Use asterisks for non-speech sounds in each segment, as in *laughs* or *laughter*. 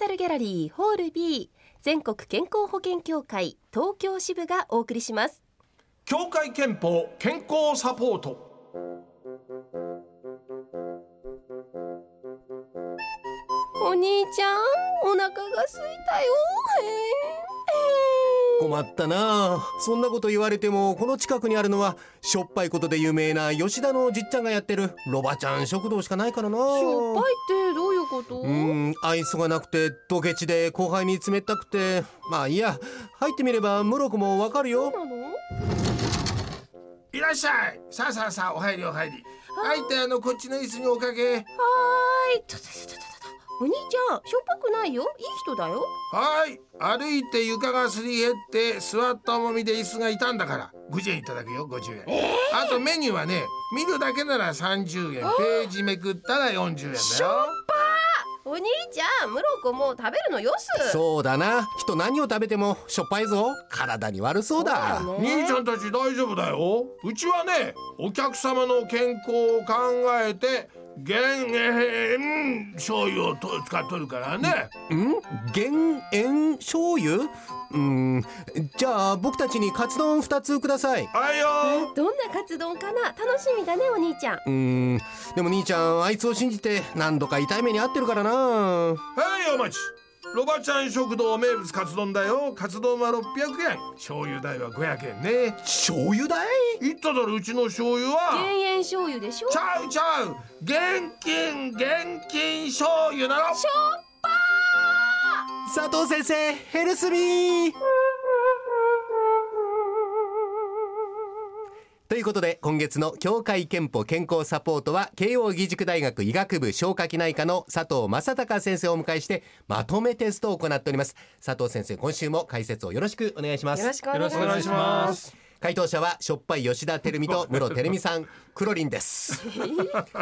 サルギャラリーホール B 全国健康保険協会東京支部がお送りします。協会憲法健康サポート。お兄ちゃんお腹が空いたよ。困ったな。あそんなこと言われてもこの近くにあるのはしょっぱいことで有名な吉田のじっちゃんがやってるロバちゃん食堂しかないからな。しょっぱいってどういうこと？うん愛想がなくてドケチで後輩に冷たくて。まあいいや。入ってみればムロコもわかるよ。なの？いらっしゃい。さあさあさあお入りお入り。はいってあのこっちの椅子におかけ。はーい。ととととお兄ちゃんしょっぱくないよ。いい人だよ。はい。歩いて床がすり減って座った重みで椅子が傷んだから50円いただくよ50円、あとメニューはね見るだけなら30円。ページめくったら40円だよお兄ちゃんムロコも食べるのよす。そうだな。人何を食べてもしょっぱいぞ。体に悪そうだ。そうだね。兄ちゃんたち大丈夫だよ。うちはねお客様の健康を考えて減塩醤油をと使っとるからね。ん？減塩醤油？うん。じゃあ僕たちにカツ丼2つください。はいよ。どんなカツ丼かな？楽しみだねお兄ちゃん。うん。でも兄ちゃんあいつを信じて何度か痛い目に遭ってるからな。はいお待ちロバちゃん食堂名物カツ丼だよ。カツ丼は600円。醤油代は500円ね。醤油代？言っただろうちの醤油は。減塩醤油でしょ？ちゃうちゃう。現金現金醤油なの。しょっ佐藤先生ヘルスミーということで今月の協会憲法健康サポートは慶應義塾大学医学部消化器内科の佐藤正隆先生をお迎えしてまとめテストを行っております。佐藤先生今週も解説をよろしくお願いします。よろしくお願いします。回答者はしょっぱい吉田照美と室照美さん。クロリンです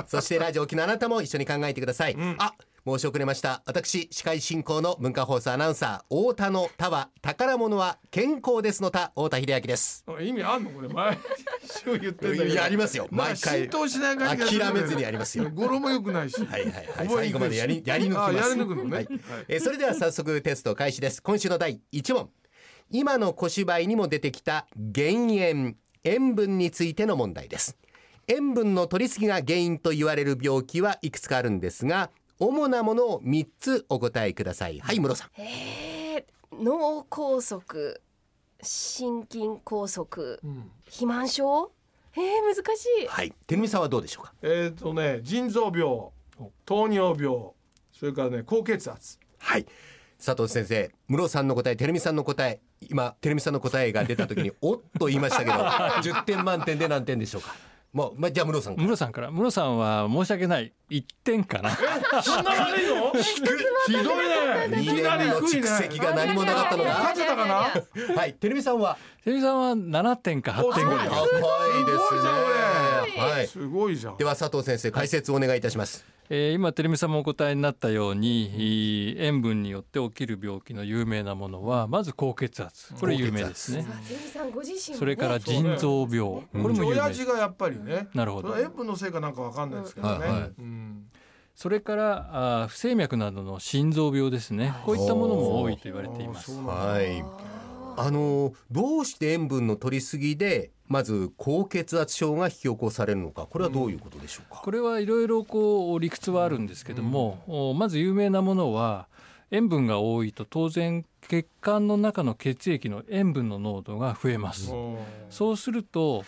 そしてラジオ機のあなたも一緒に考えてください、あ申し遅れました。私司会進行の文化放送アナウンサー太田の田は宝物は健康ですの田太田秀明です。意味あんのこれ前。週言ってんだけどいやありますよ。毎回浸透しない感じ諦めずにやりますよ。語呂も良くないし。はいはいはい。最後までやりやり抜きます。あやり抜くのね、はい。はい。えーそれでは早速テスト開始です。今週の第1問。今の小芝居にも出てきた減塩。塩分についての問題です。塩分の取りすぎが原因と言われる病気はいくつかあるんですが主なものを3つお答えください。はい室さん。えー、脳梗塞心筋梗塞うん。肥満症？えー、難しい。はい。照美さんはどうでしょうか？えっ、とね腎臓病糖尿病それからね高血圧。はい。佐藤先生室さんの答え照美さんの答え今照美さんの答えが出た時におっと言いましたけど *laughs* 10点満点で何点でしょうか？もう、まあ、じゃあ室さんから。室さんから。室さんは申し訳ない。1点かな。そんな悪いの？ひどいね。い2きなり蓄積が何もなかったの勝かてたかなはい照美さんは？テレビさんは7点か8点ぐらい。いですね。い。すごいじゃん。では佐藤先生解説をお願いいたしますえー今テレビさんもお答えになったようにいい塩分によって起きる病気の有名なものはまず高血圧。これ有名ですね。それから腎臓病。これも有名親父がやっぱりねなるほど。それは塩分のせいかなんかわかんないですけどね、はいはい。うん。それからあー不整脈などの心臓病ですね。こういったものも多いと言われています。はい。あのどうして塩分の取りすぎでまず高血圧症が引き起こされるのかこれはどういうことでしょうか、これはいろいろこう理屈はあるんですけども、おまず有名なものは塩分が多いと当然血管の中の血液の塩分の濃度が増えます。うんそうすると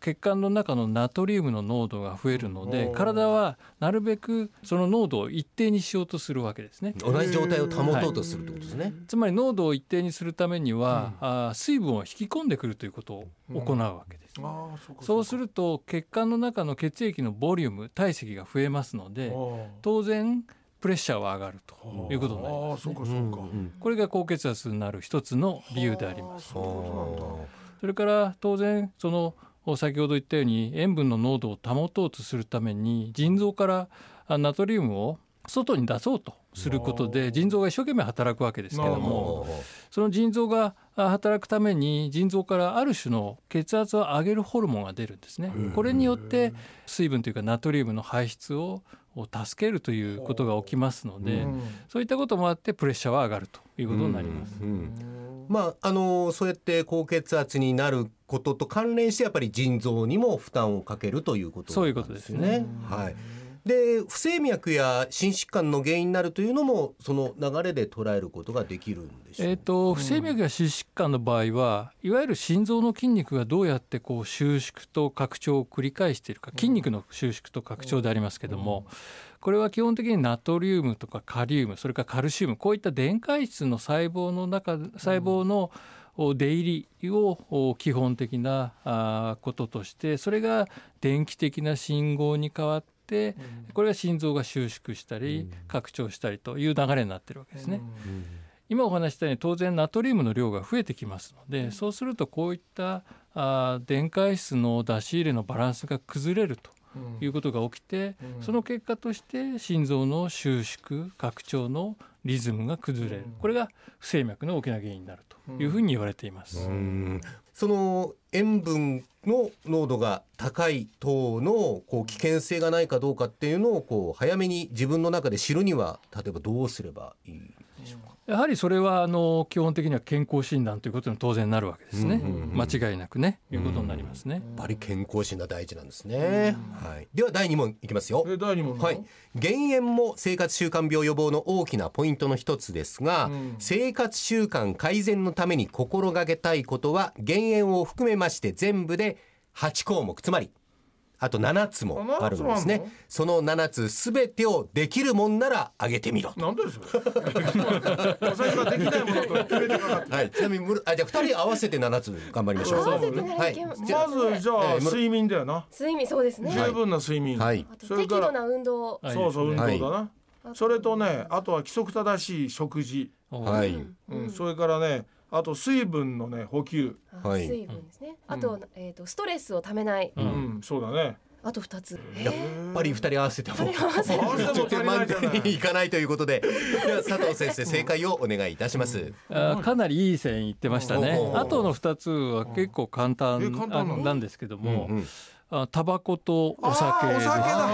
血管の中のナトリウムの濃度が増えるのでうん体はなるべくその濃度を一定にしようとするわけですね。同じ状態を保とうとするってことですね、つまり濃度を一定にするためには、あー水分を引き込んでくるということを行うわけです。ああそうかそうすると血管の中の血液のボリューム体積が増えますので当然プレッシャーは上がるということになります。ああそうかそうか、これが高血圧になる一つの理由であります。それから当然その先ほど言ったように塩分の濃度を保とうとするために腎臓からあナトリウムを外に出そうとすることで腎臓が一生懸命働くわけですけどもその腎臓があ働くために腎臓からある種の血圧を上げるホルモンが出るんですね。これによって水分というかナトリウムの排出をを助けるということが起きますので、うん。そういったこともあってプレッシャーは上がるということになります。うんうんまああのそうやって高血圧になることと関連してやっぱり腎臓にも負担をかけるということそういうことですね。はい。で不整脈や心疾患の原因になるというのもその流れで捉えることができるんでしょうえー、と不整脈や心疾患の場合はいわゆる心臓の筋肉がどうやってこう収縮と拡張を繰り返しているか筋肉の収縮と拡張でありますけどもこれは基本的にナトリウムとかカリウムそれからカルシウムこういった電解質の細胞の中細胞のお出入りをお基本的なこととしてそれが電気的な信号に変わってこれが心臓が収縮したり拡張したりという流れになってるわけですね。今お話ししたように当然ナトリウムの量が増えてきますので、そうするとこういったあー電解質の出し入れのバランスが崩れるということが起きて、その結果として心臓の収縮拡張のリズムが崩れるこれが不整脈の大きな原因になるというふうに言われています。うんその塩分の濃度が高い等のこう危険性がないかどうかっていうのをこう早めに自分の中で知るには例えばどうすればいいでしょうか？やはりそれはあの基本的には健康診断ということに当然なるわけですね。うんうんうん間違いなくねいうことになりますね。やっぱり健康診断大事なんですね。はい。では第二問いきますよ。え第二問はい、減塩も生活習慣病予防の大きなポイントの一つですが、うん生活習慣改善のために心がけたいことは減塩を含めまして全部で8項目つまりあと7つもあるんですあ7つもあるね。のその7つすべてをできるもんなら上げてみろなんでですか最初はできないものと決めてかかって。はい、ちなみにむるあじゃあ2人合わせて7つ頑張りましょう。まずじゃあえーむ睡眠だよな。睡眠そうですね、十分な睡眠。はい。れから適度な運動。はいそうそう運動はい。だなそれとねあとは規則正しい食事。はい、うん。それからねあと水分のね補給。あはい。水分ですね、あと,、えー、とストレスをためない、ううん。んそうだね。あと二つ、やっぱり2人合わせても二人合わせても足りないじゃない。満点にいかないということで。では佐藤先生正解をお願いいたします、あーかなりいい線いってましたね。あとの2つは結構簡単なんですけども、うんあタバコとお酒お酒だ。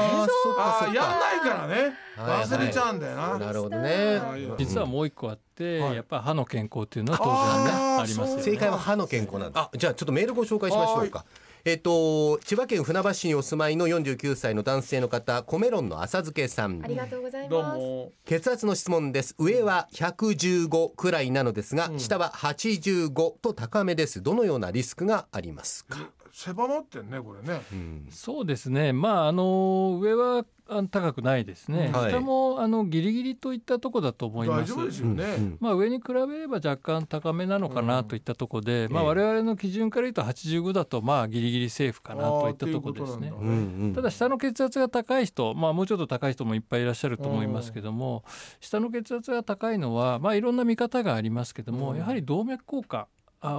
あやんないからね。はい。忘れちゃうんだよな。なるほどね。実はもう一個あって、はい。やっぱり歯の健康っていうのは当然ねありますよね。正解は歯の健康なんだあじゃあちょっとメールご紹介しましょうかえっと千葉県船橋市にお住まいの49歳の男性の方コメロンの浅漬けさん。ありがとうございどうますも。血圧の質問です。上は115くらいなのですが、下は85と高めです。どのようなリスクがありますか、狭まってんねこれね。うんそうですね。まああの上は高くないですね。はい。下もあのギリギリといったとこだと思います。大丈夫ですよね。うんまあ上に比べれば若干高めなのかなといったところで、まあ我々の基準から言うと85だとまあギリギリセーフかなといったところですね。ただ下の血圧が高い人、まあ、もうちょっと高い人もいっぱいいらっしゃると思いますけども下の血圧が高いのは、まあ、いろんな見方がありますけども、うん。やはり動脈硬化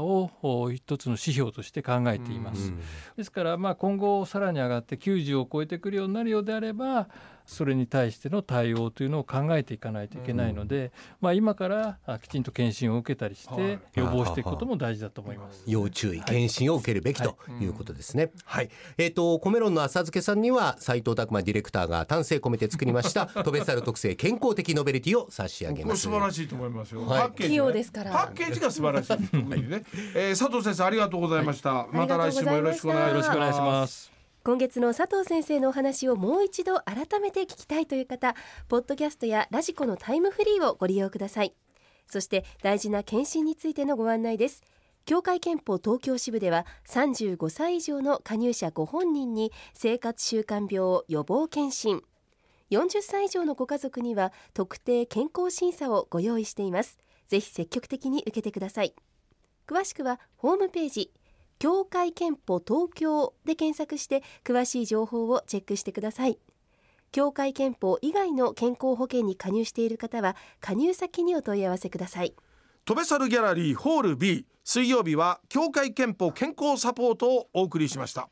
をお一つの指標として考えています。うんですからまあ今後さらに上がって90を超えてくるようになるようであればそれに対しての対応というのを考えていかないといけないので、まあ、今からあきちんと検診を受けたりしはい。て予防していくことも大事だと思います。要注意検診を受けるべきとい。うことですね。はい。えっ、とコメロンの浅漬けさんには斉藤拓磨ディレクターが丹精込めて作りました *laughs* トベサル特製健康的ノベルティを差し上げます。素晴らしいと思いますよ、はい。パッケージ、ね、ですから。パッケージが素晴らしい特にね、えー、佐藤先生ありがとうございました、また。来週もよろしくお願いします今月の佐藤先生のお話をもう一度改めて聞きたいという方ポッドキャストやラジコのタイムフリーをご利用ください。そして大事な検診についてのご案内です。協会憲法東京支部では35歳以上の加入者ご本人に生活習慣病予防検診。40歳以上のご家族には特定健康審査をご用意しています。ぜひ積極的に受けてください。詳しくはホームページ協会憲法東京で検索して詳しい情報をチェックしてください。協会憲法以外の健康保険に加入している方は加入先にお問い合わせください。トベサルギャラリーホール B 水曜日は協会憲法健康サポートをお送りしました。